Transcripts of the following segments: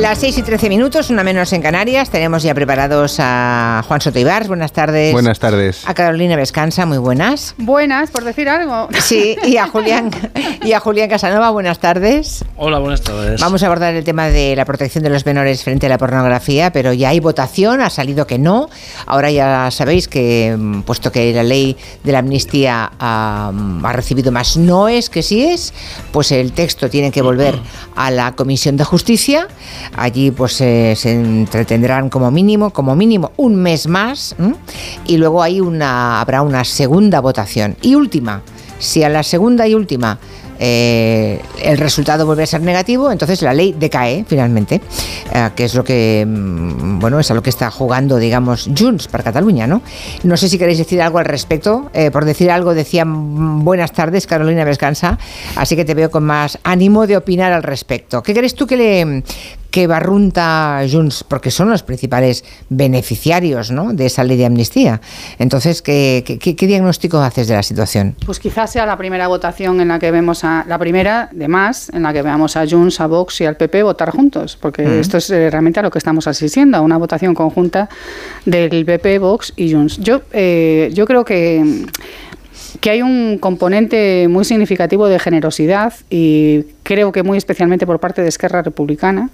Las 6 y 13 minutos, una menos en Canarias. Tenemos ya preparados a Juan Soto Buenas tardes. Buenas tardes. A Carolina Vescansa, muy buenas. Buenas, por decir algo. Sí, y a Julián, y a Julián Casanova, buenas tardes. Hola, buenas tardes. Vamos a abordar el tema de la protección de los menores frente a la pornografía, pero ya hay votación, ha salido que no. Ahora ya sabéis que, mm, puesto que la ley de la amnistía ha, ha recibido más noes que sí es, pues el texto tiene que volver a la Comisión de Justicia Allí pues eh, se entretendrán como mínimo, como mínimo un mes más y luego hay una, habrá una segunda votación. Y última, si a la segunda y última eh, el resultado vuelve a ser negativo, entonces la ley decae finalmente, eh, que es lo que, mm, bueno, es a lo que está jugando, digamos, Junts para Cataluña, ¿no? No sé si queréis decir algo al respecto. por decir algo, decía mm, buenas tardes, Carolina Vescansa, así que te veo con más ánimo de opinar al respecto. ¿Qué crees tú que le, que barrunta Junts, porque son los principales beneficiarios ¿no? de esa ley de amnistía. Entonces, ¿qué, ¿qué, diagnóstico haces de la situación? Pues quizás sea la primera votación en la que vemos a, la primera de más, en la que veamos a Junts, a Vox y al PP votar juntos, porque mm. esto es eh, realmente a lo que estamos asistiendo, a una votación conjunta del PP, Vox y Junts. Yo, eh, yo creo que que hay un componente muy significativo de generosidad y creo que muy especialmente por parte de Esquerra Republicana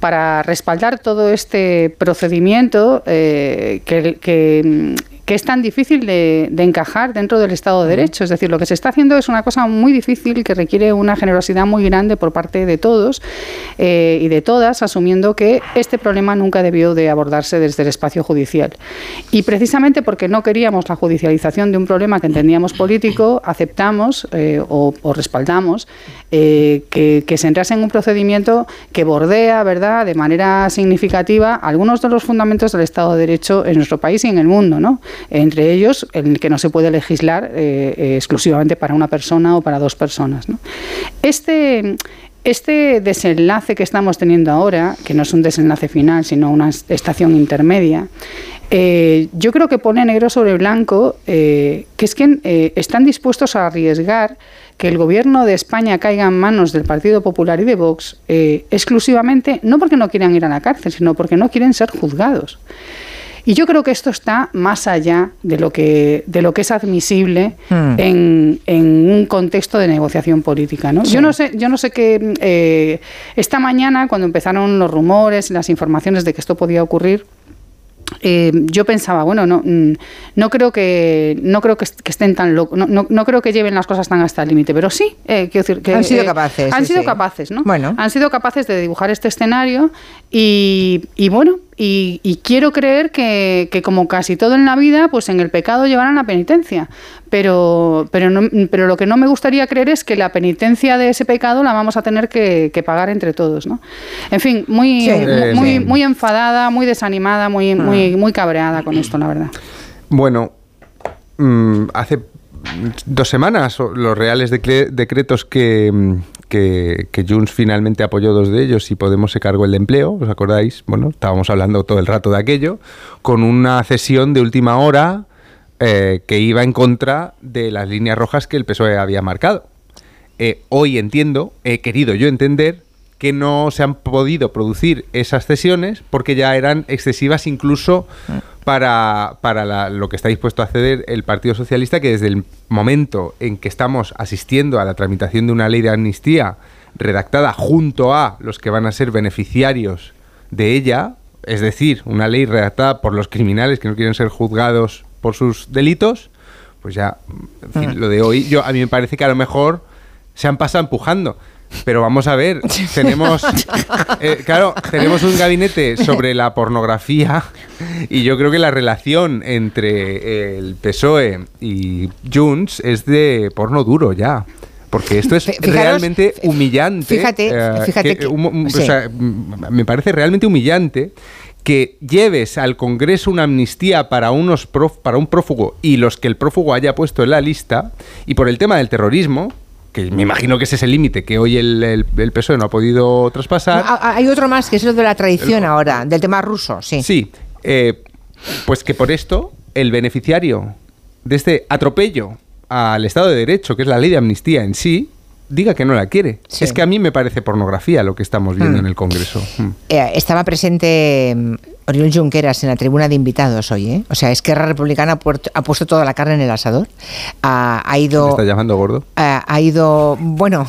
para respaldar todo este procedimiento eh, que, que es tan difícil de, encajar dentro del Estado de Derecho. Es decir, lo que se está haciendo es una cosa muy difícil que requiere una generosidad muy grande por parte de todos eh, y de todas, asumiendo que este problema nunca debió de abordarse desde el espacio judicial. Y precisamente porque no queríamos la judicialización de un problema que entendíamos político, aceptamos eh, o, respaldamos eh, que, que se entrase en un procedimiento que bordea, ¿verdad?, de manera significativa algunos de los fundamentos del Estado de Derecho en nuestro país y en el mundo, ¿no? Entre ellos el que no se puede legislar eh, eh, exclusivamente para una persona o para dos personas. Este, este desenlace que estamos teniendo ahora, que no es un desenlace final, sino una estación intermedia, eh, yo creo que pone negro sobre blanco que es que están dispuestos a arriesgar que el gobierno de España caiga en manos del Partido Popular y de Vox exclusivamente, no porque no quieran ir a la cárcel, sino porque no quieren ser juzgados. Y yo creo que esto está más allá de lo que, de lo que es admisible hmm. en, en, un contexto de negociación política. ¿no? Yo no sé, yo no sé qué eh, esta mañana, cuando empezaron los rumores, las informaciones de que esto podía ocurrir, eh, yo pensaba, bueno, no, mm, no creo que no creo que, estén tan locos, no, no, creo que lleven las cosas tan hasta el límite, pero sí, eh, quiero decir que han sido capaces, han sido capaces, ¿no? Bueno. Han sido capaces de dibujar este escenario y, y bueno, y, quiero creer que, como casi todo en la vida, pues en el pecado llevarán la penitencia. Pero, pero, pero lo que no me gustaría creer es que la penitencia de ese pecado la vamos a tener que, pagar entre todos. ¿no? En fin, muy, muy, muy enfadada, muy desanimada, muy, ah. muy, muy cabreada con esto, la verdad. Bueno, mm, hace dos semanas los reales decretos que, que, que, Junts finalmente apoyó dos de ellos y Podemos se cargó el de empleo, ¿os acordáis? Bueno, estábamos hablando todo el rato de aquello, con una cesión de última hora eh, que iba en contra de las líneas rojas que el PSOE había marcado. Eh, hoy entiendo, he querido yo entender que no se han podido producir esas cesiones porque ya eran excesivas incluso para, para lo que está dispuesto a ceder el Partido Socialista, que desde el momento en que estamos asistiendo a la tramitación de una ley de amnistía redactada junto a los que van a ser beneficiarios de ella, es decir, una ley redactada por los criminales que no quieren ser juzgados por sus delitos, pues ya, en fin, mm. lo de hoy, yo a mí me parece que a lo mejor se han pasado empujando. Pero vamos a ver, tenemos, eh, claro, tenemos un gabinete sobre la pornografía y yo creo que la relación entre el PSOE y Junts es de porno duro ya. Porque esto es realmente humillante. Fíjate, eh, fíjate que, o sea, me parece realmente humillante que lleves al Congreso una amnistía para, unos para un prófugo y los que el prófugo haya puesto en la lista, y por el tema del terrorismo, que me imagino que ese es el límite que hoy el, el, PSOE no ha podido traspasar. hay otro más, que es lo de la tradición ahora, del tema ruso, sí. Sí, eh, pues que por esto el beneficiario de este atropello al Estado de Derecho, que es la ley de amnistía en sí, diga que no la quiere. Es que a mí me parece pornografía lo que estamos viendo mm. en el Congreso. Mm. Eh, estaba presente mm, Oriol Junqueras en la tribuna de invitados hoy, ¿eh? O sea, Esquerra Republicana ha puesto toda la carne en el asador. Ha, ido. ¿Me está llamando gordo? Ha, ido. Bueno.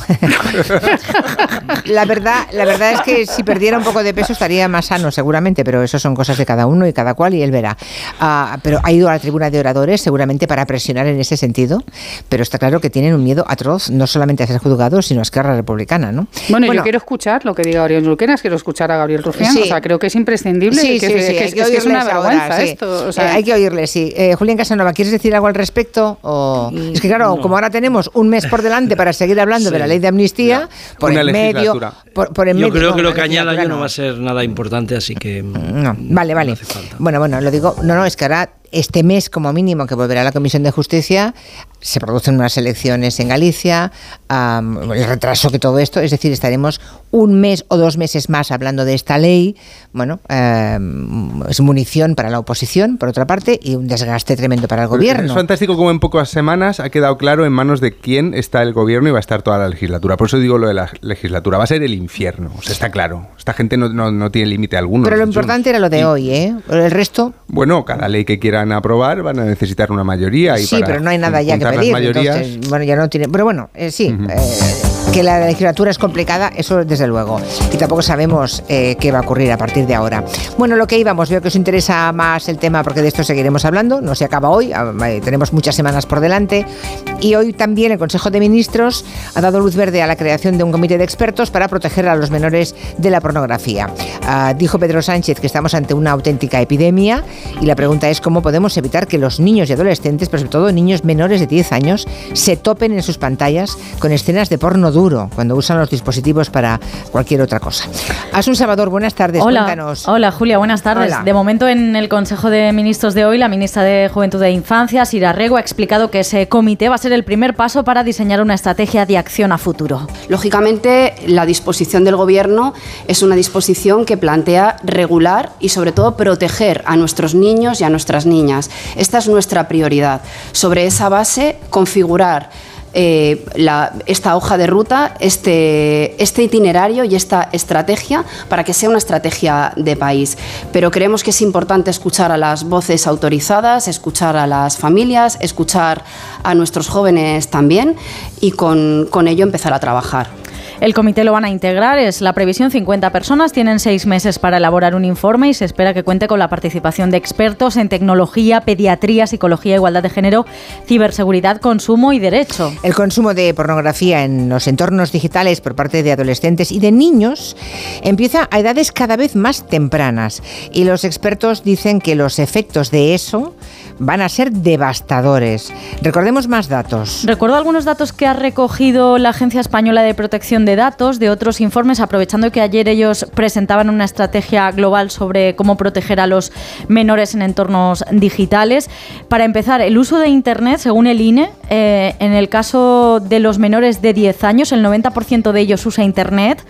la verdad, la verdad es que si perdiera un poco de peso estaría más sano, seguramente, pero eso son cosas de cada uno y cada cual y él verá. Ah, pero ha ido a la tribuna de oradores, seguramente para presionar en ese sentido. Pero está claro que tienen un miedo atroz, no solamente a ser juzgados, sino a Esquerra Republicana, ¿no? Bueno, yo quiero escuchar lo que diga Oriol Junqueras, quiero escuchar a Gabriel Rufián. O sea, creo que es imprescindible. Sí, sí, sí, hay que, oírles una vergüenza esto. Eh, hay que oírle, sí. Eh, Julián Casanova, ¿quieres decir algo al respecto? O... Mm, es que claro, como ahora tenemos un mes por delante para seguir hablando de la ley de amnistía, por el medio... Por, yo creo que lo que añada yo no va a ser nada importante, así que... No, vale, vale. bueno, bueno, lo digo... No, no, es que ahora este mes como mínimo que volverá a la Comisión de Justicia se producen unas elecciones en Galicia, el retraso que todo esto, es decir, estaremos un mes o dos meses más hablando de esta ley, bueno, es munición para la oposición, por otra parte, y un desgaste tremendo para el gobierno. Es fantástico como en pocas semanas ha quedado claro en manos de quién está el gobierno y va a estar toda la legislatura. Por eso digo lo de la legislatura, va a ser el infierno, o sea, está claro. Esta gente no, no, tiene límite alguno. Pero lo importante era lo de hoy, ¿eh? El resto... Bueno, cada ley que quieran aprobar van a necesitar una mayoría. Y sí, pero no hay nada ya que pedir. Entonces, bueno, ya no tiene. Pero bueno, eh, sí. eh, que la legislatura es complicada, eso desde luego. Y tampoco sabemos eh, qué va a ocurrir a partir de ahora. Bueno, lo que íbamos, veo que os interesa más el tema porque de esto seguiremos hablando. No se acaba hoy, ah, tenemos muchas semanas por delante. Y hoy también el Consejo de Ministros ha dado luz verde a la creación de un comité de expertos para proteger a los menores de la pornografía. Ah, dijo Pedro Sánchez que estamos ante una auténtica epidemia y la pregunta es cómo podemos evitar que los niños y adolescentes, pero sobre todo niños menores de 10 años, se topen en sus pantallas con escenas de porno duro cuando usan los dispositivos para cualquier otra cosa. Asun Salvador, buenas tardes. Hola, hola Julia, buenas tardes. De momento en el Consejo de Ministros de hoy, la ministra de Juventud e Infancia, Sira Rego, ha explicado que ese comité va a ser el primer paso para diseñar una estrategia de acción a futuro. Lógicamente, la disposición del Gobierno es una disposición que plantea regular y sobre todo proteger a nuestros niños y a nuestras niñas. Esta es nuestra prioridad. Sobre esa base, configurar eh, esta hoja de ruta, este, este itinerario y esta estrategia para que sea una estrategia de país. Pero creemos que es importante escuchar a las voces autorizadas, escuchar a las familias, escuchar a nuestros jóvenes también y con ello empezar a trabajar. El comité lo van a integrar, es la previsión 50 personas, tienen seis meses para elaborar un informe y se espera que cuente con la participación de expertos en tecnología, pediatría, psicología, igualdad de género, ciberseguridad, consumo y derecho. El consumo de pornografía en los entornos digitales por parte de adolescentes y de niños empieza a edades cada vez más tempranas y los expertos dicen que los efectos de eso van a ser devastadores. Recordemos más datos. Recuerdo algunos datos que ha recogido la Agencia Española de Protección de Datos de otros informes, aprovechando que ayer ellos presentaban una estrategia global sobre cómo proteger a los menores en entornos digitales. Para empezar, el uso de Internet, según el INE, eh, en el caso de los menores de 10 años, el 90% de ellos usa Internet,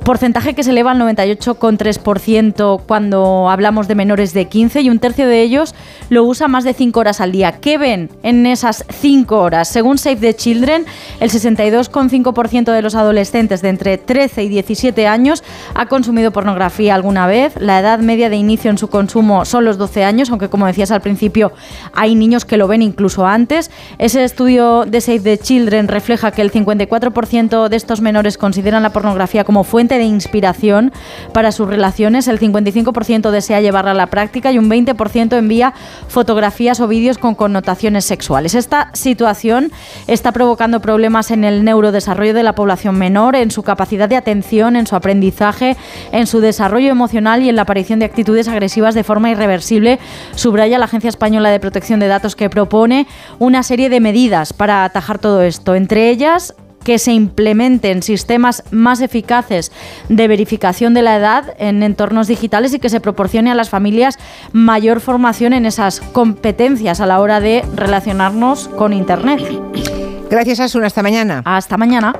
porcentaje que se eleva al 98,3% cuando hablamos de menores de 15 y un tercio de ellos lo usa más de 5 horas al día. ¿Qué ven en esas 5 horas? Según Save the Children, el 62,5% de los adolescentes de entre 13 y 17 años ha consumido pornografía alguna vez. La edad media de inicio en su consumo son los 12 años, aunque como decías al principio, hay niños que lo ven incluso antes. Ese estudio de Save the Children refleja que el 54% de estos menores consideran la pornografía como fuente de inspiración para sus relaciones, el 55% desea llevarla a la práctica y un 20% envía fotografías o vídeos con connotaciones sexuales. Esta situación está provocando problemas en el neurodesarrollo de la población menor, en su capacidad de atención, en su aprendizaje, en su desarrollo emocional y en la aparición de actitudes agresivas de forma irreversible, subraya la Agencia Española de Protección de Datos que propone una serie de medidas para atajar todo esto. Entre ellas, que se implementen sistemas más eficaces de verificación de la edad en entornos digitales y que se proporcione a las familias mayor formación en esas competencias a la hora de relacionarnos con Internet. Gracias, Asuna. Hasta mañana. Hasta mañana.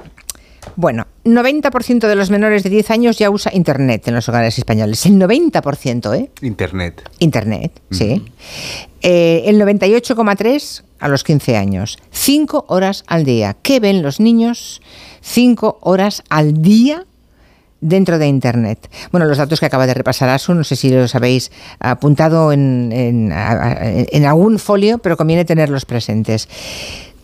Bueno, 90% de los menores de 10 años ya usa Internet en los hogares españoles. El 90%, ¿eh? Internet. Internet, sí. Eh, el 98,3% a los 15 años. 5 horas al día. ¿Qué ven los niños? 5 horas al día dentro de Internet. Bueno, los datos que acaba de repasar Asu, no sé si los habéis apuntado en, en algún folio, pero conviene tenerlos presentes.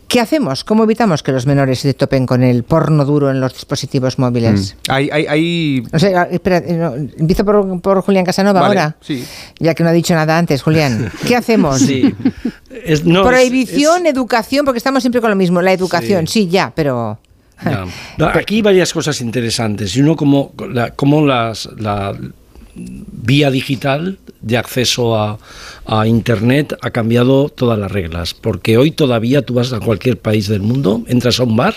¿Qué hacemos? ¿Cómo evitamos que los menores se topen con el porno duro en los dispositivos móviles? Mm. Hay, hay, hay... espera, empiezo por, Julián Casanova ahora. Sí. Ya que no ha dicho nada antes, Julián. ¿Qué hacemos? Sí. Prohibición, educación, porque estamos siempre con lo mismo. La educación, sí, ya, pero... Aquí hay varias cosas interesantes. Y uno, como, como las, la vía digital de acceso a, Internet ha cambiado todas las reglas, porque hoy todavía tú vas a cualquier país del mundo, entras a un bar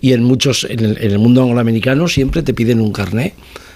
y en muchos, en el, mundo angloamericano siempre te piden un carné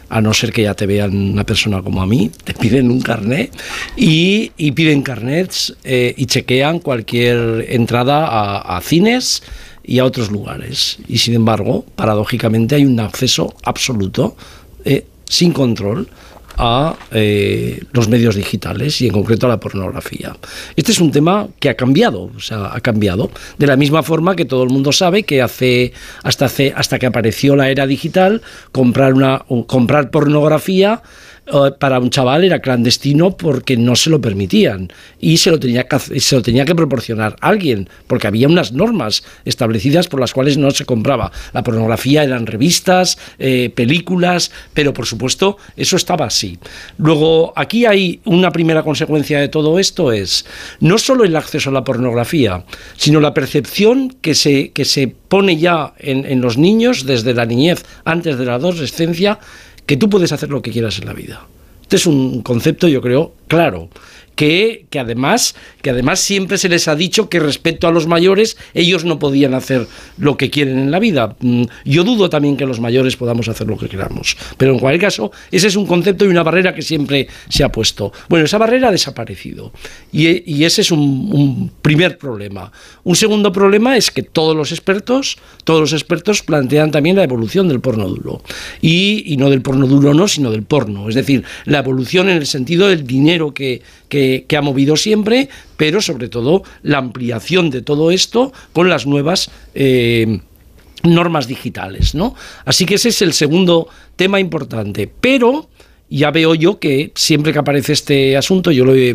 a no ser que ya te vean una persona como a mí, te piden un carné y, piden carnets eh, y chequean cualquier entrada a, cines y a otros lugares. Y sin embargo, paradójicamente hay un acceso absoluto, eh, sin control, a eh, los medios digitales y en concreto a la pornografía. Este es un tema que ha cambiado, o sea, ha cambiado de la misma forma que todo el mundo sabe que hace hasta hace hasta que apareció la era digital comprar una comprar pornografía para un chaval era clandestino porque no se lo permitían y se lo tenía que, proporcionar alguien, porque había unas normas establecidas por las cuales no se compraba. La pornografía eran revistas, eh, películas, pero por supuesto eso estaba así. Luego, aquí hay una primera consecuencia de todo esto es no solo el acceso a la pornografía, sino la percepción que se, que se pone ya en los niños desde la niñez, antes de la adolescencia, que tú puedes hacer lo que quieras en la vida. Este es un concepto, yo creo, claro que, además, que además siempre se les ha dicho que respecto a los mayores ellos no podían hacer lo que quieren en la vida. Mm, yo dudo también que los mayores podamos hacer lo que queramos, pero en cualquier caso ese es un concepto y una barrera que siempre se ha puesto. Bueno, esa barrera ha desaparecido y, ese es un, primer problema. Un segundo problema es que todos los expertos, todos los expertos plantean también la evolución del porno duro y, no del porno duro no, sino del porno, es decir, la evolución en el sentido del dinero que que, ha movido siempre, pero sobre todo la ampliación de todo esto con las nuevas... Eh, normas digitales, ¿no? Así que ese es el segundo tema importante. Pero ya veo yo que siempre que aparece este asunto, yo lo he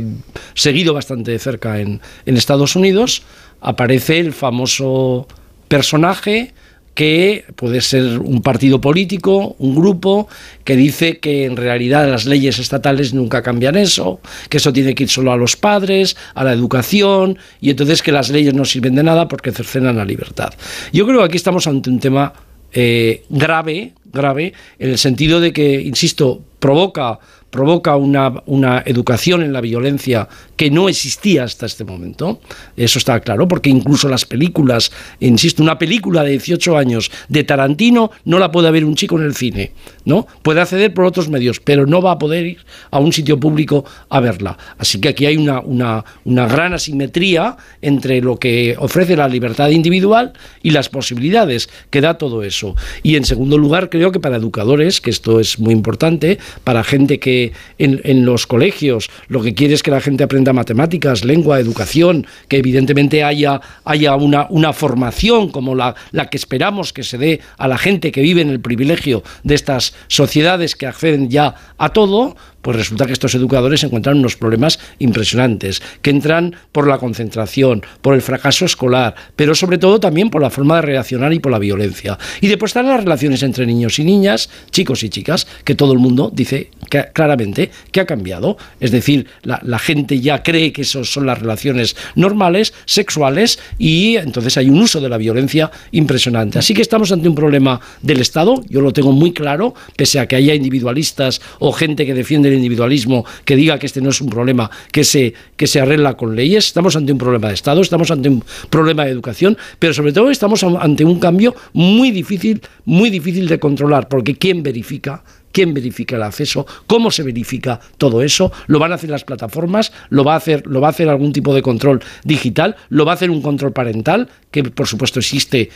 seguido bastante de cerca en Estados Unidos, aparece el famoso personaje que puede ser un partido político, un grupo, que dice que en realidad las leyes estatales nunca cambian eso, que eso tiene que ir solo a los padres, a la educación, y entonces que las leyes no sirven de nada porque cercenan la libertad. Yo creo que aquí estamos ante un tema eh, grave, grave, en el sentido de que, insisto, provoca provoca una, una, educación en la violencia que no existía hasta este momento. Eso está claro, porque incluso las películas, insisto, una película de 18 años de Tarantino no la puede ver un chico en el cine, ¿no? Puede acceder por otros medios, pero no va a poder ir a un sitio público a verla. Así que aquí hay una, una, una gran asimetría entre lo que ofrece la libertad individual y las posibilidades que da todo eso. Y en segundo lugar, creo que para educadores, que esto es muy importante, para gente que en, los colegios lo que quiere es que la gente aprenda matemáticas, lengua, educación, que evidentemente haya, haya una, una formación como la, la que esperamos que se dé a la gente que vive en el privilegio de estas sociedades que acceden ya a todo, pues resulta que estos educadores encuentran unos problemas impresionantes, que entran por la concentración, por el fracaso escolar, pero sobre todo también por la forma de reaccionar y por la violencia. Y después están las relaciones entre niños y niñas, chicos y chicas, que todo el mundo dice claramente que ha cambiado. Es decir, la, la gente ya cree que esas son las relaciones normales, sexuales, y entonces hay un uso de la violencia impresionante. Así que estamos ante un problema del Estado, yo lo tengo muy claro, pese a que haya individualistas o gente que defiende el individualismo que diga que este no es un problema que se, que se arregla con leyes. Estamos ante un problema de Estado, estamos ante un problema de educación, pero sobre todo estamos ante un cambio muy difícil, muy difícil de controlar, porque ¿quién verifica quién verifica el acceso, cómo se verifica todo eso, lo van a hacer las plataformas, lo va a hacer, lo va a hacer algún tipo de control digital, lo va a hacer un control parental, que por supuesto existe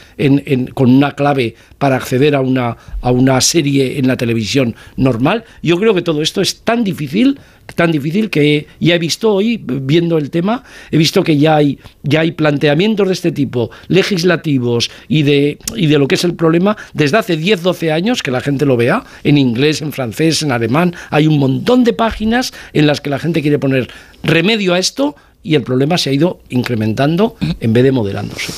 con una clave para acceder a una, a una serie en la televisión normal. Yo creo que todo esto es tan difícil tan difícil que ya he visto hoy, viendo el tema, he visto que ya hay, ya hay planteamientos de este tipo, legislativos y de, y de lo que es el problema, desde hace 10, 12 años, que la gente lo vea, en inglés, en francés, en alemán, hay un montón de páginas en las que la gente quiere poner remedio a esto y el problema se ha ido incrementando en vez de moderándose.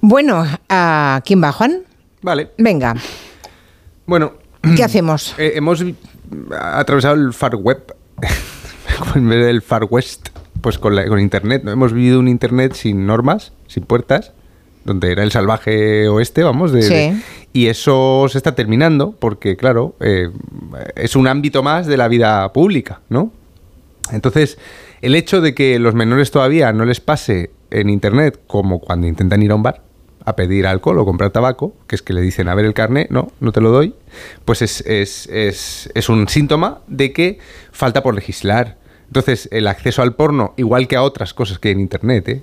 Bueno, ¿a quién va, Juan? Vale. Venga. Bueno. ¿Qué hacemos? Eh, hemos atravesado el far web en vez del Far West, pues con, con Internet. ¿no? Hemos vivido un Internet sin normas, sin puertas, donde era el salvaje oeste, vamos. De, y eso se está terminando porque, claro, eh, es un ámbito más de la vida pública, ¿no? Entonces, el hecho de que los menores todavía no les pase en Internet como cuando intentan ir a un bar, a pedir alcohol o comprar tabaco, que es que le dicen, a ver el carnet, no, no te lo doy, pues es, es, es, es un síntoma de que falta por legislar. Entonces, el acceso al porno, igual que a otras cosas que hay en Internet, ¿eh?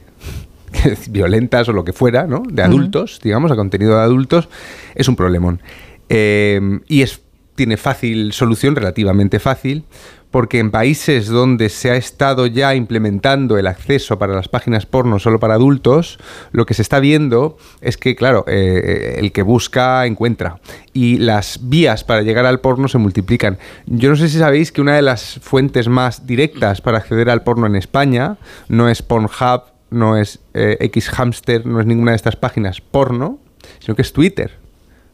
violentas o lo que fuera, ¿no? De adultos, digamos, a contenido de adultos, es un problemón. Eh, y es, tiene fácil solución, relativamente fácil, porque en países donde se ha estado ya implementando el acceso para las páginas porno solo para adultos, lo que se está viendo es que, claro, eh, el que busca encuentra. Y las vías para llegar al porno se multiplican. Yo no sé si sabéis que una de las fuentes más directas para acceder al porno en España no es Pornhub, no es eh, Xhamster, no es ninguna de estas páginas porno, sino que es Twitter.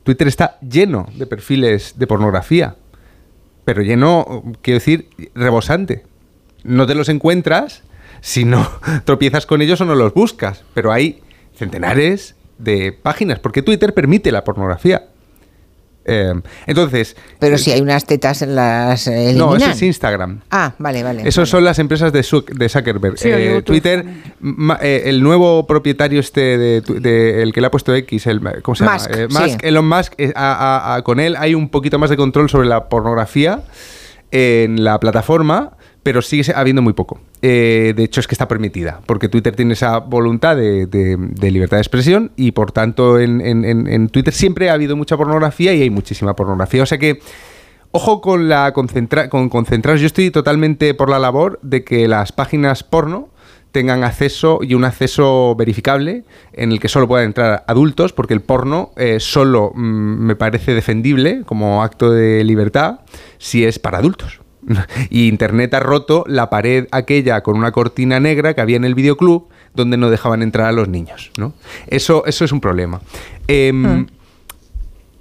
Twitter está lleno de perfiles de pornografía pero lleno, quiero decir, rebosante. No te los encuentras si no tropiezas con ellos o no los buscas, pero hay centenares de páginas, porque Twitter permite la pornografía. Eh, entonces. Pero si hay unas tetas en las. No, eso es Instagram. Ah, vale, vale. Esos son las empresas de, Zuckerberg. Eh, Twitter, eh, el nuevo propietario este de, el que le ha puesto X, el, ¿cómo se Musk, llama? Musk, Elon Musk, con él hay un poquito más de control sobre la pornografía en la plataforma pero sigue habiendo muy poco. Eh, de hecho, es que está permitida, porque Twitter tiene esa voluntad de, libertad de expresión y por tanto en, Twitter siempre ha habido mucha pornografía y hay muchísima pornografía. O sea que, ojo con, la concentra con concentraros. Yo estoy totalmente por la labor de que las páginas porno tengan acceso y un acceso verificable en el que solo puedan entrar adultos, porque el porno eh, solo mm, me parece defendible como acto de libertad si es para adultos. y Internet ha roto la pared aquella con una cortina negra que había en el videoclub donde no dejaban entrar a los niños. ¿no? Eso, eso es un problema. Em, hmm.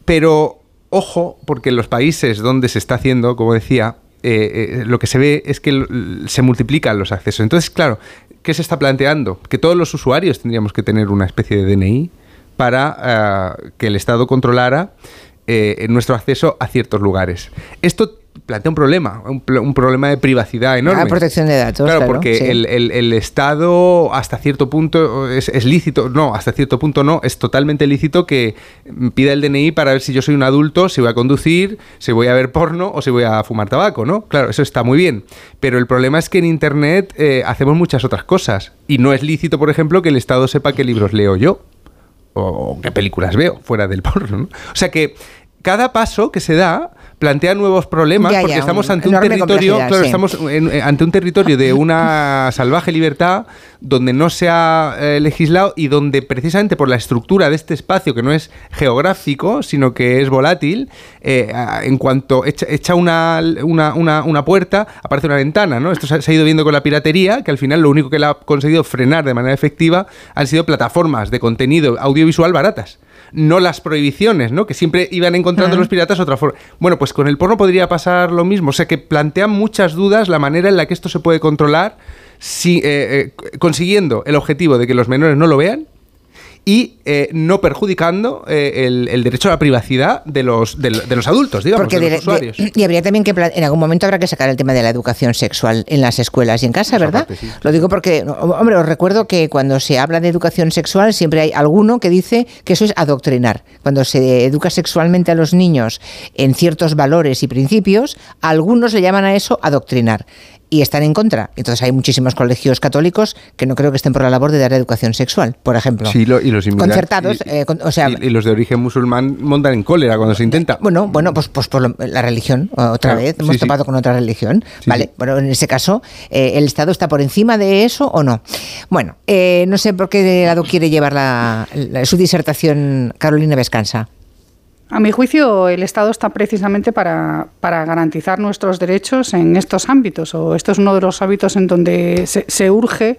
Pero ojo, porque en los países donde se está haciendo, como decía, eh, eh, lo que se ve es que se multiplican los accesos. Entonces, claro, ¿qué se está planteando? Que todos los usuarios tendríamos que tener una especie de DNI para eh, que el Estado controlara nuestro acceso a ciertos lugares. Esto plantea un problema, un, problema de privacidad enorme. La protección de datos. Claro, porque el, Estado hasta cierto punto es, lícito, no, hasta cierto punto no, es totalmente lícito que pida el DNI para ver si yo soy un adulto, si voy a conducir, si voy a ver porno o si voy a fumar tabaco, ¿no? Claro, eso está muy bien. Pero el problema es que en Internet eh, hacemos muchas otras cosas y no es lícito, por ejemplo, que el Estado sepa qué libros leo yo o qué películas veo fuera del porno. ¿no? O sea que cada paso que se da plantea nuevos problemas porque estamos ante un territorio, estamos eh, ante un territorio de una salvaje libertad donde no se ha eh, legislado y donde precisamente por la estructura de este espacio que no es geográfico sino que es volátil, eh, en cuanto echa, una, una, puerta aparece una ventana, ¿no? Esto se ha, ido viendo con la piratería que al final lo único que le ha conseguido frenar de manera efectiva han sido plataformas de contenido audiovisual baratas no las prohibiciones, ¿no? Que siempre iban encontrando los piratas otra forma. Bueno, pues con el porno podría pasar lo mismo. O sea, que plantean muchas dudas la manera en la que esto se puede controlar si, eh, eh, consiguiendo el objetivo de que los menores no lo vean y eh, no perjudicando eh, el, derecho a la privacidad de los, de, los adultos, digamos, de los usuarios. y habría también que, en algún momento habrá que sacar el tema de la educación sexual en las escuelas y en casa, ¿verdad? Lo digo porque, hombre, os recuerdo que cuando se habla de educación sexual siempre hay alguno que dice que eso es adoctrinar. Cuando se educa sexualmente a los niños en ciertos valores y principios, algunos le llaman a eso adoctrinar y están en contra. Entonces hay muchísimos colegios católicos que no creo que estén por la labor de dar educación sexual, por ejemplo. Sí, y los concertados, y, eh, o sea, y, los de origen musulmán montan en cólera cuando se intenta. Bueno, bueno, pues, pues por la religión otra vez hemos topado con otra religión, vale. Bueno, en ese caso eh, el Estado está por encima de eso o no. Bueno, eh, no sé por qué lado quiere llevar la, su disertación Carolina Vescansa. A mi juicio, el Estado está precisamente para, para, garantizar nuestros derechos en estos ámbitos, o esto es uno de los hábitos en donde se, se urge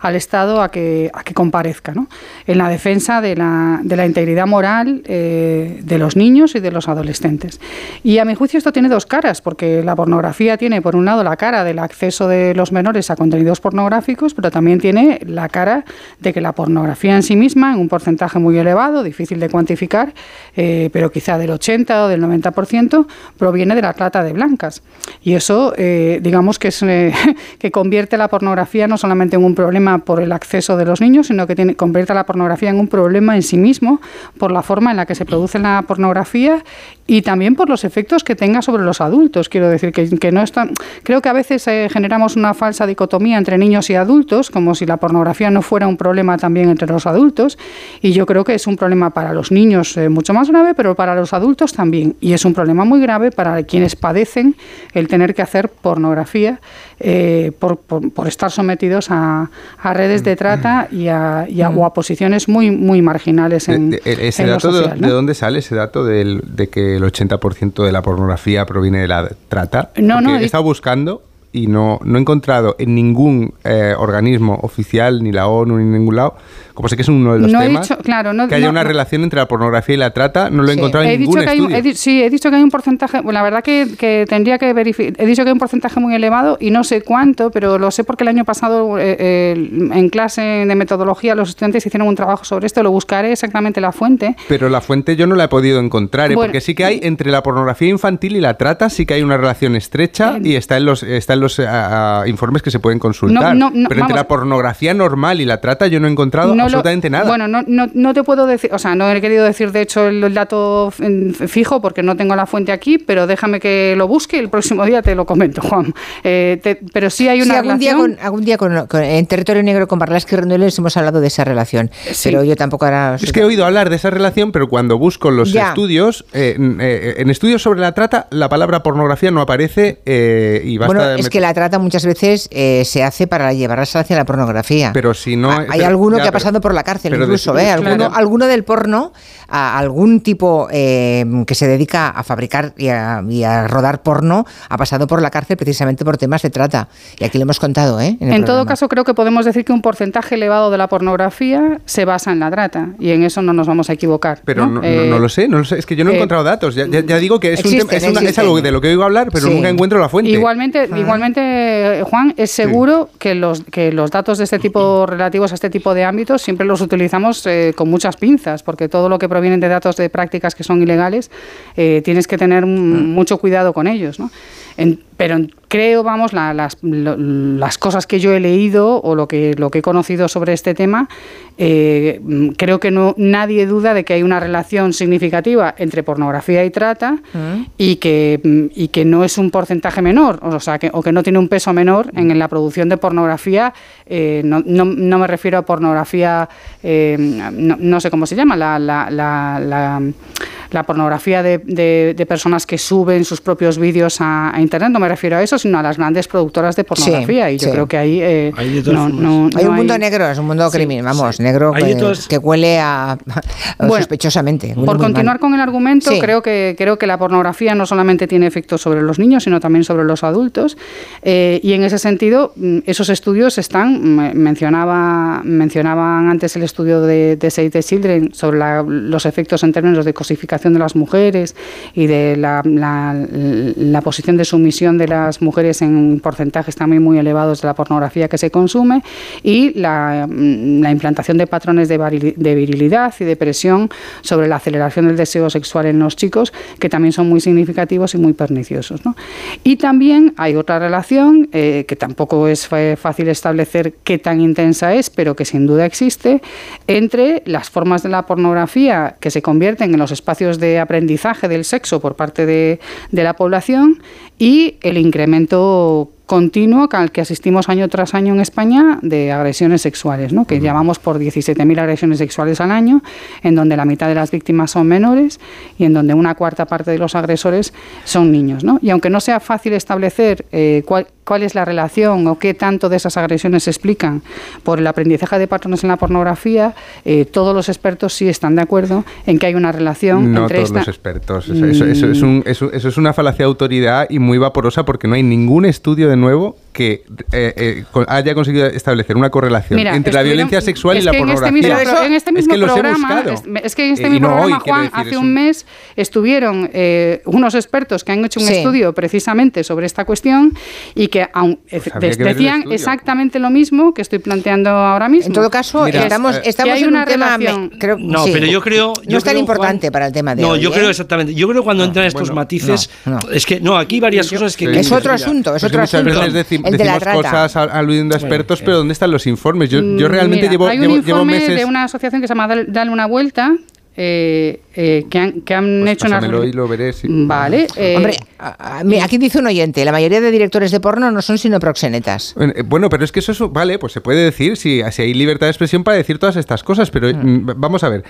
al Estado a que, comparezca, ¿no? en la defensa de la, de la integridad moral eh, de los niños y de los adolescentes. Y a mi juicio esto tiene dos caras, porque la pornografía tiene, por un lado, la cara del acceso de los menores a contenidos pornográficos, pero también tiene la cara de que la pornografía en sí misma, en un porcentaje muy elevado, difícil de cuantificar, eh, pero quizá del 80 o del 90%, proviene de la trata de blancas. Y eso, eh, digamos que, es, que convierte la pornografía no solamente en un problema por el acceso de los niños, sino que tiene, convierte la pornografía en un problema en sí mismo por la forma en la que se produce la pornografía y también por los efectos que tenga sobre los adultos. Quiero decir que, no está, creo que a veces eh, generamos una falsa dicotomía entre niños y adultos, como si la pornografía no fuera un problema también entre los adultos. Y yo creo que es un problema para los niños eh, mucho más grave, pero para los adultos también. Y es un problema muy grave para quienes padecen el tener que hacer pornografía eh, por, estar sometidos a, a redes de trata y a, o a posiciones muy, muy marginales en, ese dato de, dónde sale ese dato del, de que el 80% de la pornografía proviene de la trata. No, no. He estado buscando y no, no he encontrado en ningún eh, organismo oficial, ni la ONU, ni en ningún lado, como sé que es uno de los temas, claro, que haya una relación entre la pornografía y la trata, no lo he encontrado en ningún estudio. sí, he dicho que hay un porcentaje, bueno, la verdad que, tendría que verificar, he dicho que hay un porcentaje muy elevado y no sé cuánto, pero lo sé porque el año pasado eh, eh, en clase de metodología los estudiantes hicieron un trabajo sobre esto, lo buscaré exactamente la fuente. Pero la fuente yo no la he podido encontrar, ¿eh? porque sí que hay entre la pornografía infantil y la trata, sí que hay una relación estrecha y está en los, está en los informes que se pueden consultar. pero entre la pornografía normal y la trata yo no he encontrado absolutamente nada. Bueno, no, no, no, te puedo decir, o sea, no he querido decir de hecho el, dato fijo porque no tengo la fuente aquí, pero déjame que lo busque y el próximo día te lo comento, Juan. Eh, pero sí hay una sí, algún Día con, algún día con, en Territorio Negro con Barlasque y Rendueles hemos hablado de esa relación, pero yo tampoco ahora... Es que he oído hablar de esa relación, pero cuando busco los estudios, eh, eh, en estudios sobre la trata, la palabra pornografía no aparece y basta... Bueno, es que la trata muchas veces se hace para llevarse hacia la pornografía. Pero si no... Hay alguno que ha pasado por la cárcel incluso, ¿eh? Alguno, del porno, algún tipo eh, que se dedica a fabricar y a, rodar porno, ha pasado por la cárcel precisamente por temas de trata. Y aquí lo hemos contado, ¿eh? En, todo caso, creo que podemos decir que un porcentaje elevado de la pornografía se basa en la trata. Y en eso no nos vamos a equivocar. Pero no, lo sé, no lo sé. Es que yo no he encontrado datos. Ya, digo que es, un es, algo de lo que oigo hablar, pero nunca encuentro la fuente. Igualmente, ah. igualmente Juan, es seguro que, los, que los datos de este tipo relativos a este tipo de ámbitos siempre los utilizamos eh, con muchas pinzas, porque todo lo que proviene de datos de prácticas que son ilegales, eh, tienes que tener mm. mucho cuidado con ellos. ¿no? Pero creo, vamos, las, las, cosas que yo he leído o lo que, lo que he conocido sobre este tema, eh, creo que no, nadie duda de que hay una relación significativa entre pornografía y trata mm. y, que, y que no es un porcentaje menor, o sea, que, o que no tiene un peso menor en, la producción de pornografía. Eh, no, no, no, me refiero a pornografía, eh, no, sé cómo se llama, la, la, la, la pornografía de, de, personas que suben sus propios vídeos a, a Internet, no me refiero a eso, sino a las grandes productoras de pornografía. y yo creo que ahí eh, hay, un mundo negro, es un mundo criminal, vamos, negro que, huele a, sospechosamente. Por continuar con el argumento, creo que creo que la pornografía no solamente tiene efectos sobre los niños, sino también sobre los adultos. Eh, y en ese sentido, mm, esos estudios están, mencionaba, mencionaban antes el estudio de, de Save the Children sobre los efectos en términos de cosificación de las mujeres y de la, la, posición de sumisión de las mujeres en porcentajes también muy elevados de la pornografía que se consume y la, mm, implantación de patrones de, virilidad y de presión sobre la aceleración del deseo sexual en los chicos que también son muy significativos y muy perniciosos. Y también hay otra relación eh, que tampoco es fácil establecer qué tan intensa es, pero que sin duda existe, entre las formas de la pornografía que se convierten en los espacios de aprendizaje del sexo por parte de, la población y el incremento continuo al que asistimos año tras año en España de agresiones sexuales, ¿no? que llamamos por 17.000 agresiones sexuales al año, en donde la mitad de las víctimas son menores y en donde una cuarta parte de los agresores son niños. ¿no? Y aunque no sea fácil establecer eh, cuál, cuál es la relación o qué tanto de esas agresiones se explican por el aprendizaje de patrones en la pornografía, eh, todos los expertos sí están de acuerdo en que hay una relación no entre todos los expertos. Eso, es un, eso, es una falacia de autoridad y muy vaporosa porque no hay ningún estudio de nuevo que eh, eh, haya conseguido establecer una correlación entre la violencia sexual y la pornografía. En este mismo, programa, es, que en este mismo programa, Juan, hace un mes estuvieron unos expertos que han hecho un estudio precisamente sobre esta cuestión y que que decían exactamente lo mismo que estoy planteando ahora mismo. En todo caso, estamos, eh, estamos en un tema... no, pero yo creo... no es tan importante para el tema de No, hoy, yo creo ¿eh? exactamente. Yo creo cuando entran estos matices... es que, no, aquí varias cosas que... Es otro asunto, es otro asunto. Muchas veces decimos, cosas aludiendo a expertos, pero ¿dónde están los informes? Yo, yo mm, realmente llevo, hay un informe de una asociación que se llama Dale una vuelta, eh, eh, que han, que han pues hecho una... y lo veré, Vale. Eh, Hombre, aquí dice un oyente, la mayoría de directores de porno no son sino proxenetas. Bueno, pero es que eso es, vale, pues se puede decir, si, si hay libertad de expresión para decir todas estas cosas, pero mm. Mm, vamos a ver.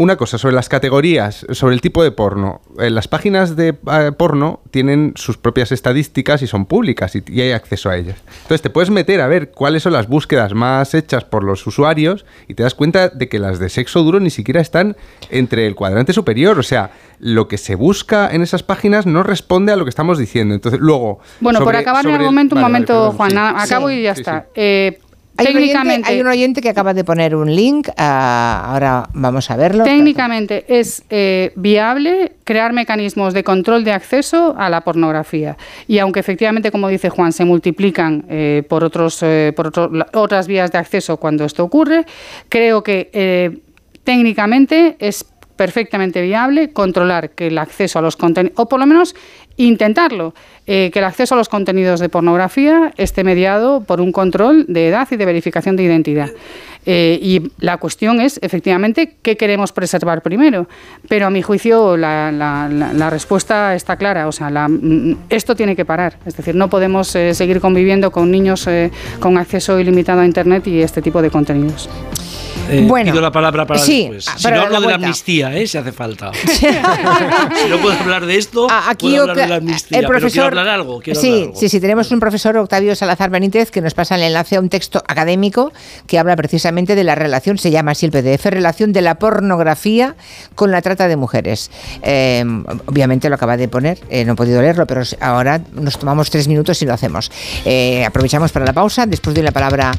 Una cosa, sobre las categorías, sobre el tipo de porno. Eh, las páginas de eh, porno tienen sus propias estadísticas y son públicas y, hay acceso a ellas. Entonces te puedes meter a ver cuáles son las búsquedas más hechas por los usuarios y te das cuenta de que las de sexo duro ni siquiera están entre el cuadrante superior. O sea, lo que se busca en esas páginas no responde a lo que estamos diciendo. Entonces, luego... Bueno, por acabar el argumento, un momento, Juan, acabo y ya está. Eh, hay un, oyente, que acaba de poner un link, ah, ahora vamos a verlo. Técnicamente es eh, viable crear mecanismos de control de acceso a la pornografía. Y aunque efectivamente, como dice Juan, se multiplican eh, por, otros, eh, por otras vías de acceso cuando esto ocurre, creo que técnicamente es perfectamente viable controlar que el acceso a los contenidos, o por lo menos intentarlo, eh, que el acceso a los contenidos de pornografía esté mediado por un control de edad y de verificación de identidad. Eh, y la cuestión es, efectivamente, qué queremos preservar primero. Pero a mi juicio la, la, respuesta está clara. O sea, mm, esto tiene que parar. Es decir, no podemos eh, seguir conviviendo con niños con acceso ilimitado a Internet y este tipo de contenidos. Eh, bueno, pido la palabra para después. Ah, si no hablo de la amnistía, ¿eh? si hace falta. si no puedo hablar de esto, Aquí puedo hablar de la amnistía. El profesor, quiero hablar algo. sí, sí, sí, tenemos un profesor, Octavio Salazar Benítez, que nos pasa el enlace a un texto académico que habla precisamente de la relación, se llama así el PDF, relación de la pornografía con la trata de mujeres. Eh, obviamente lo acaba de poner, eh, no he podido leerlo, pero ahora nos tomamos tres minutos y lo hacemos. Eh, aprovechamos para la pausa, después doy la palabra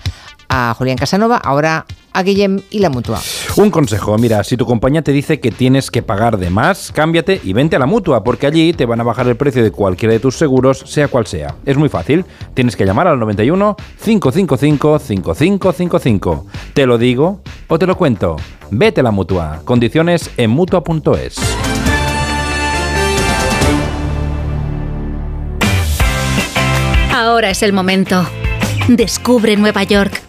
a Julián Casanova, ahora a Guillem y la mutua. Un consejo, mira, si tu compañía te dice que tienes que pagar de más, cámbiate y vente a la mutua, porque allí te van a bajar el precio de cualquiera de tus seguros, sea cual sea. Es muy fácil, tienes que llamar al 91 555 5555. Te lo digo o te lo cuento. Vete a la mutua. Condiciones en mutua.es. Ahora es el momento. Descubre Nueva York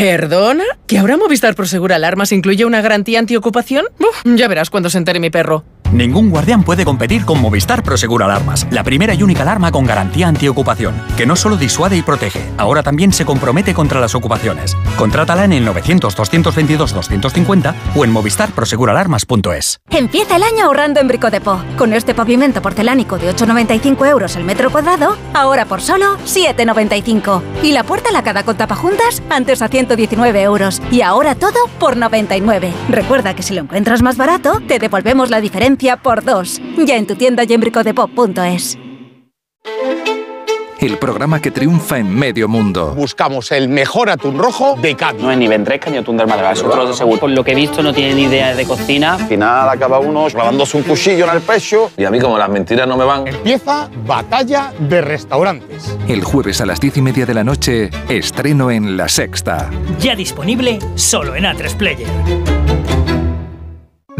¿Perdona? ¿Que ahora Movistar Prosegur Alarmas incluye una garantía antiocupación? Uf, ya verás cuando se entere mi perro. Ningún guardián puede competir con Movistar Prosegur Alarmas, la primera y única alarma con garantía antiocupación, que no solo disuade y protege, ahora también se compromete contra las ocupaciones. Contrátala en el 900-222-250 o en movistarproseguralarmas.es. Empieza el año ahorrando en Bricodepo. Con este pavimento porcelánico de 8,95 euros el metro cuadrado, ahora por solo 7,95. Y la puerta lacada con tapajuntas, antes a 119 euros. Y ahora todo por 99. Recuerda que si lo encuentras más barato, te devolvemos la diferencia por dos. Ya en tu tienda y en bricodepo.es. El programa que triunfa en medio mundo. Buscamos el mejor atún rojo de Cádiz. No es ni ventresca ni atún del Málaga, es otro de seguro. Por lo que he visto no tiene ni idea de cocina. Al final acaba uno clavándose un cuchillo en el pecho y a mí como las mentiras no me van. Empieza Batalla de Restaurantes. El jueves a las diez y media de la noche, estreno en La Sexta. Ya disponible solo en A3 Player.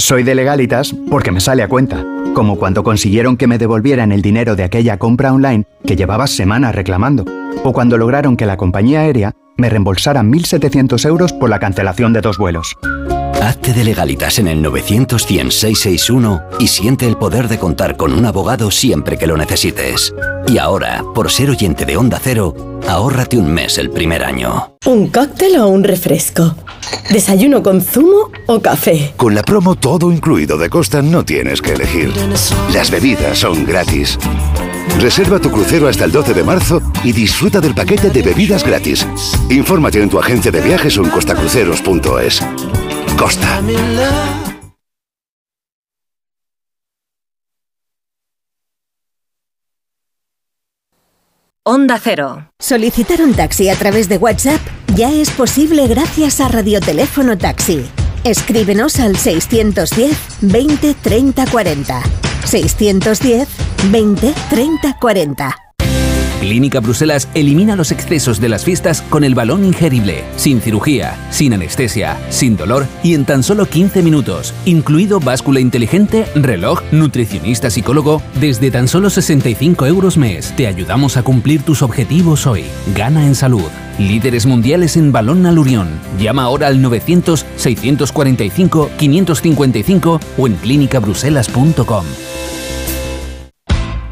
Soy de legalitas porque me sale a cuenta, como cuando consiguieron que me devolvieran el dinero de aquella compra online que llevaba semanas reclamando, o cuando lograron que la compañía aérea me reembolsara 1.700 euros por la cancelación de dos vuelos. Hazte de legalitas en el 900 y siente el poder de contar con un abogado siempre que lo necesites. Y ahora, por ser oyente de Onda Cero, ahórrate un mes el primer año. ¿Un cóctel o un refresco? ¿Desayuno con zumo o café? Con la promo todo incluido de Costa no tienes que elegir. Las bebidas son gratis. Reserva tu crucero hasta el 12 de marzo y disfruta del paquete de bebidas gratis. Infórmate en tu agencia de viajes o en costacruceros.es. Costa. Onda Cero. Solicitar un taxi a través de WhatsApp ya es posible gracias a Radioteléfono Taxi. Escríbenos al 610 20 30 40. 610 20 30 40. Clínica Bruselas elimina los excesos de las fiestas con el balón ingerible, sin cirugía, sin anestesia, sin dolor y en tan solo 15 minutos, incluido báscula inteligente, reloj, nutricionista psicólogo, desde tan solo 65 euros mes. Te ayudamos a cumplir tus objetivos hoy. Gana en salud. Líderes mundiales en balón alurión. Llama ahora al 900-645-555 o en clínicabruselas.com.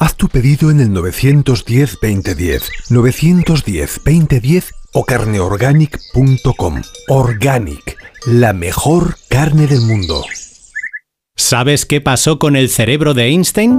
Haz tu pedido en el 910-2010, 910-2010 o carneorganic.com. Organic, la mejor carne del mundo. ¿Sabes qué pasó con el cerebro de Einstein?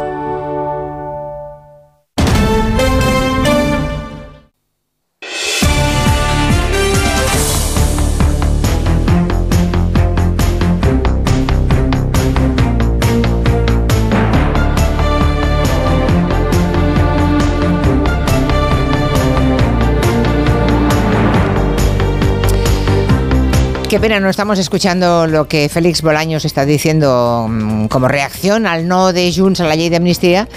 Qué pena, no estamos escuchando lo que Félix Bolaños está diciendo mm, como reacción al no de Junts a la ley de amnistía.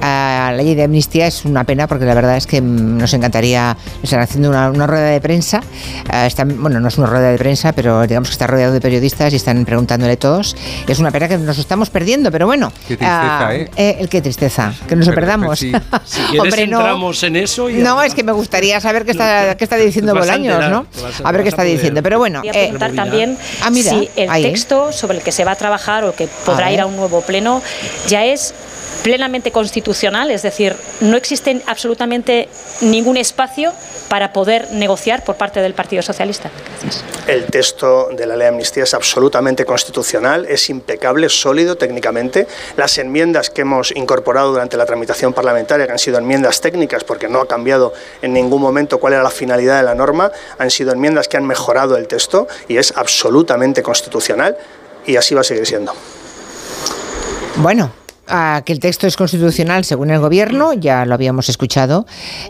A la ley de amnistía es una pena porque la verdad es que mm, nos encantaría estar haciendo una, una rueda de prensa. Ah, están- bueno, no es una rueda de prensa, pero digamos que está rodeado de periodistas y están preguntándole todos. Es una pena que nos estamos perdiendo, pero bueno. Qué tristeza, ah, ¿eh? el- qué tristeza, que nos lo perdamos. sí. Si quieres Hombre, no. entramos en eso y No, es que me gustaría saber qué está, qué está diciendo Bolaños, ¿no? a- A ver qué está diciendo. Pero bueno, eh, preguntar también Ah, mira, si el ahí, ¿eh? texto sobre el que se va a trabajar o que podrá A ir a un nuevo pleno ya es plenamente constitucional, es decir, no existe absolutamente ningún espacio para poder negociar por parte del Partido Socialista. El texto de la ley de amnistía es absolutamente constitucional, es impecable, sólido técnicamente. Las enmiendas que hemos incorporado durante la tramitación parlamentaria, que han sido enmiendas técnicas, porque no ha cambiado en ningún momento cuál era la finalidad de la norma, han sido enmiendas que han mejorado el texto y es absolutamente constitucional y así va a seguir siendo. Bueno, ah, que el texto es constitucional según el gobierno, ya lo habíamos escuchado.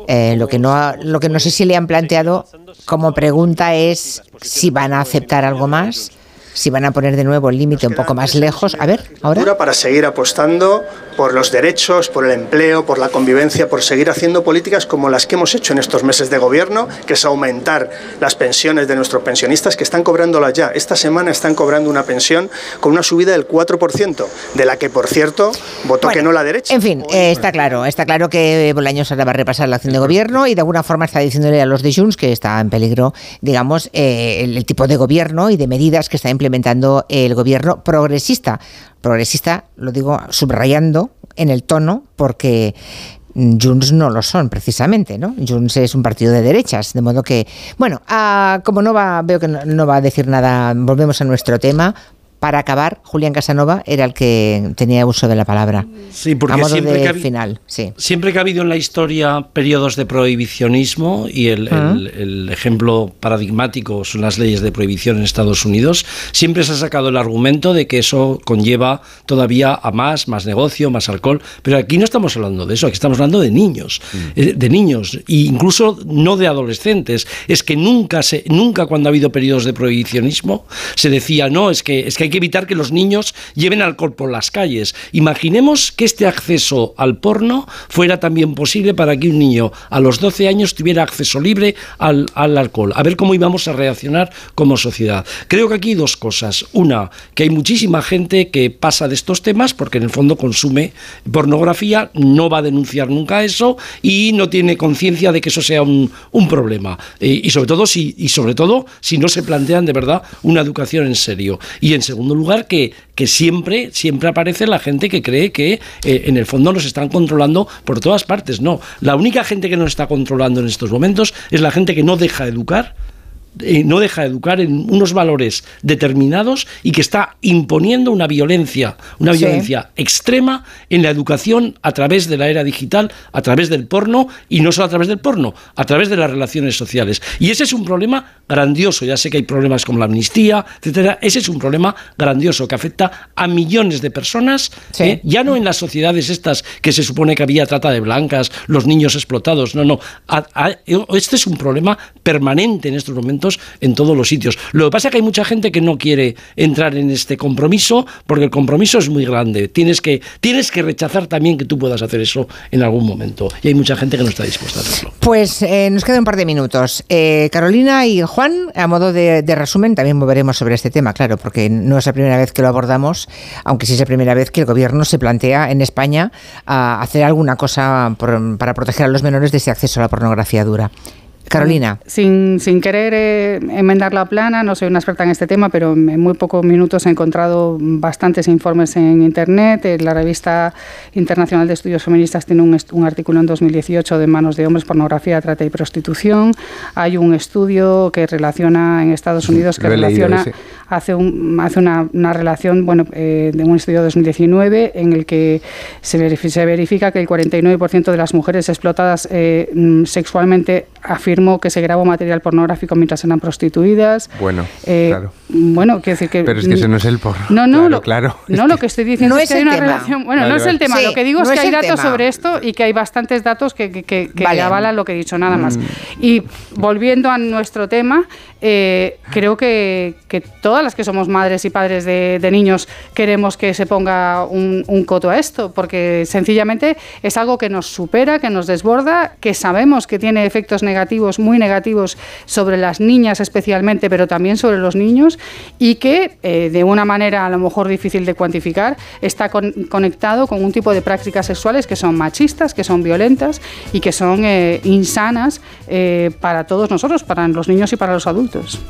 Eh, lo, que no lo que no sé si le han planteado como pregunta es si van a aceptar algo más, si van a poner de nuevo el límite un poco más lejos. A ver, ahora. Para seguir apostando por los derechos, por el empleo, por la convivencia, por seguir haciendo políticas como las que hemos hecho en estos meses de gobierno, que es aumentar las pensiones de nuestros pensionistas que están cobrándolas ya. Esta semana están cobrando una pensión con una subida del 4%, de la que, por cierto, votó que no la derecha. En fin, eh, está claro, está claro que Bolaños ahora va a repasar la acción de gobierno y de alguna forma está diciéndole a los de Junts que está en peligro, digamos, eh, el, el tipo de gobierno y de medidas que está implementando el gobierno progresista. Progresista, lo digo subrayando en el tono, porque mm, Junts no lo son precisamente, ¿no? Junts es un partido de derechas, de modo que, bueno, ah, como no va, veo que no, no va a decir nada, volvemos a nuestro tema. Para acabar, Julián Casanova era el que tenía uso de la palabra. Sí, porque a modo siempre de que ha final, sí. Siempre que ha habido en la historia periodos de prohibicionismo y el, el- el ejemplo paradigmático son las leyes de prohibición en Estados Unidos, siempre se ha sacado el argumento de que eso conlleva todavía a más, más negocio, más alcohol, pero aquí no estamos hablando de eso, aquí estamos hablando de niños, eh, de niños, e incluso no de adolescentes. Es que nunca, se, nunca cuando ha habido periodos de prohibicionismo se decía, no, es que, es que hay que evitar que los niños lleven alcohol por las calles. Imaginemos que este acceso al porno fuera también posible para que un niño a los 12 años tuviera acceso libre al, al alcohol. A ver cómo íbamos a reaccionar como sociedad. Creo que aquí hay dos cosas. Una, que hay muchísima gente que pasa de estos temas porque en el fondo consume pornografía, no va a denunciar nunca eso y no tiene conciencia de que eso sea un, un problema. Eh, y sobre todo si y sobre todo si no se plantean de verdad una educación en serio. Y en segundo lugar que, que siempre siempre aparece la gente que cree que eh, en el fondo nos están controlando por todas partes. No, la única gente que nos está controlando en estos momentos es la gente que no deja de educar eh, no deja de educar en unos valores determinados y que está imponiendo una violencia, una Sí. violencia extrema en la educación a través de la era digital, a través del porno y no solo a través del porno, a través de las relaciones sociales. Y ese es un problema grandioso. Ya sé que hay problemas como la amnistía, etcétera. Ese es un problema grandioso que afecta a millones de personas, eh, ya no en las sociedades estas que se supone que había trata de blancas, los niños explotados. No, no. A- a- este es un problema permanente en estos momentos en todos los sitios. Lo que pasa es que hay mucha gente que no quiere entrar en este compromiso porque el compromiso es muy grande. Tienes que, tienes que rechazar también que tú puedas hacer eso en algún momento. Y hay mucha gente que no está dispuesta a hacerlo. Pues eh, nos queda un par de minutos. Eh, Carolina y Juan, a modo de, resumen, también volveremos sobre este tema, claro, porque no es la primera vez que lo abordamos, aunque sí es la primera vez que el gobierno se plantea en España a hacer alguna cosa para proteger a los menores de ese acceso a la pornografía dura. Carolina. Sin, sin querer eh, enmendar la plana, no soy una experta en este tema, pero en muy pocos minutos he encontrado bastantes informes en Internet. Eh, La revista Internacional de Estudios Feministas tiene un, artículo en 2018 de manos de hombres, pornografía, trata y prostitución. Hay un estudio que relaciona en Estados Unidos, que leído relaciona, hace, un, hace una, una relación bueno, eh, de un estudio de 2019 en el que se, verifi- se verifica que el 49% de las mujeres explotadas eh, mm, sexualmente afirmó que se grabó material pornográfico mientras eran prostituidas. Bueno, Eh, claro. Bueno, quiero decir que... Pero es que ese no es el porno. No, no, claro, lo, claro. no, lo que estoy diciendo No es es que hay el una tema. relación. Bueno, Vale, no es el tema. Sí, lo que digo no es que es hay datos tema. sobre esto y que hay bastantes datos que, que, que- que Vale. avalan lo que he dicho, nada más. Mm. Y volviendo a nuestro tema, eh, creo que, que todas las que somos madres y padres de, de niños queremos que se ponga un, un coto a esto, porque sencillamente es algo que nos supera, que nos desborda, que sabemos que tiene efectos negativos, muy negativos sobre las niñas especialmente, pero también sobre los niños, y que eh, de una manera a lo mejor difícil de cuantificar está con- conectado con un tipo de prácticas sexuales que son machistas, que son violentas y que son eh, insanas eh, para todos nosotros, para los niños y para los adultos.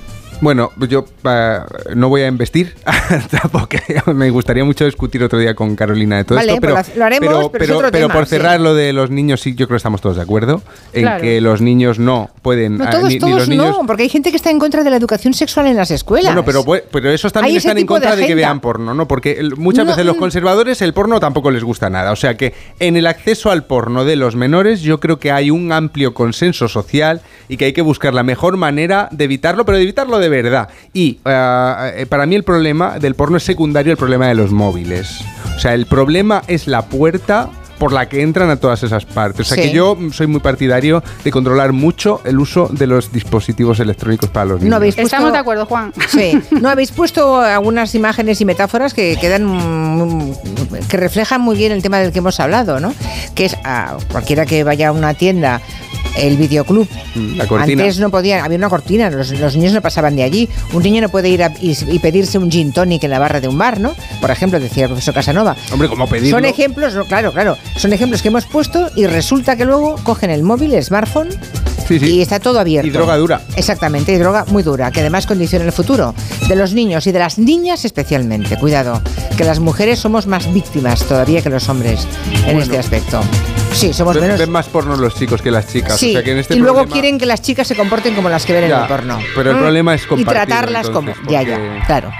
Bueno, yo ah, no voy a investir, tampoco. Me gustaría mucho discutir otro día con Carolina de todo Vale, esto, pero, pues lo haremos, pero, pero pero tema, por sí. cerrar lo de los niños, sí, yo creo que estamos todos de acuerdo en Claro. que los niños no pueden, No, ah, todos, ni, los niños. no, porque hay gente que está en contra de la educación sexual en las escuelas. Bueno, pero, pero esos también están en de contra de, que vean porno, ¿no? Porque muchas No, veces los mm. conservadores el porno tampoco les gusta nada. O sea que en el acceso al porno de los menores yo creo que hay un amplio consenso social y que hay que buscar la mejor manera de evitarlo, pero de evitarlo de verdad. Y ah, eh, para mí el problema del porno es secundario al problema de los móviles. O sea, el problema es la puerta por la que entran a todas esas partes. O sea Sí. que yo soy muy partidario de controlar mucho el uso de los dispositivos electrónicos para los niños. No habéis puesto- Estamos de acuerdo, Juan. Sí, no habéis puesto algunas imágenes y metáforas que quedan mm, que reflejan muy bien el tema del que hemos hablado, ¿no? Que es a cualquiera que vaya a una tienda el videoclub. La cortina. Antes no podían, había una cortina, los, los niños no pasaban de allí. Un niño no puede ir a- y, y pedirse un gin tonic en la barra de un bar, ¿no? Por ejemplo, decía el profesor Casanova. Hombre, ¿cómo pedirlo? Son ejemplos, no, claro, claro, son ejemplos que hemos puesto y resulta que luego cogen el móvil, el smartphone y está todo abierto. Y droga dura. Exactamente, y droga muy dura, que además condiciona el futuro de los niños y de las niñas especialmente. Cuidado, que las mujeres somos más víctimas todavía que los hombres en este aspecto. Sí, somos Ven, menos. ven más porno los chicos que las chicas. Sí, o sea que en este y luego problema- quieren que las chicas se comporten como las que ven en el porno. pero el Mm. problema es Y tratarlas como. entonces, Ya, porque- ya, claro.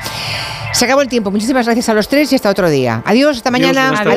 Se acabó el tiempo. Muchísimas gracias a los tres y hasta otro día. Adiós, hasta mañana. Adiós.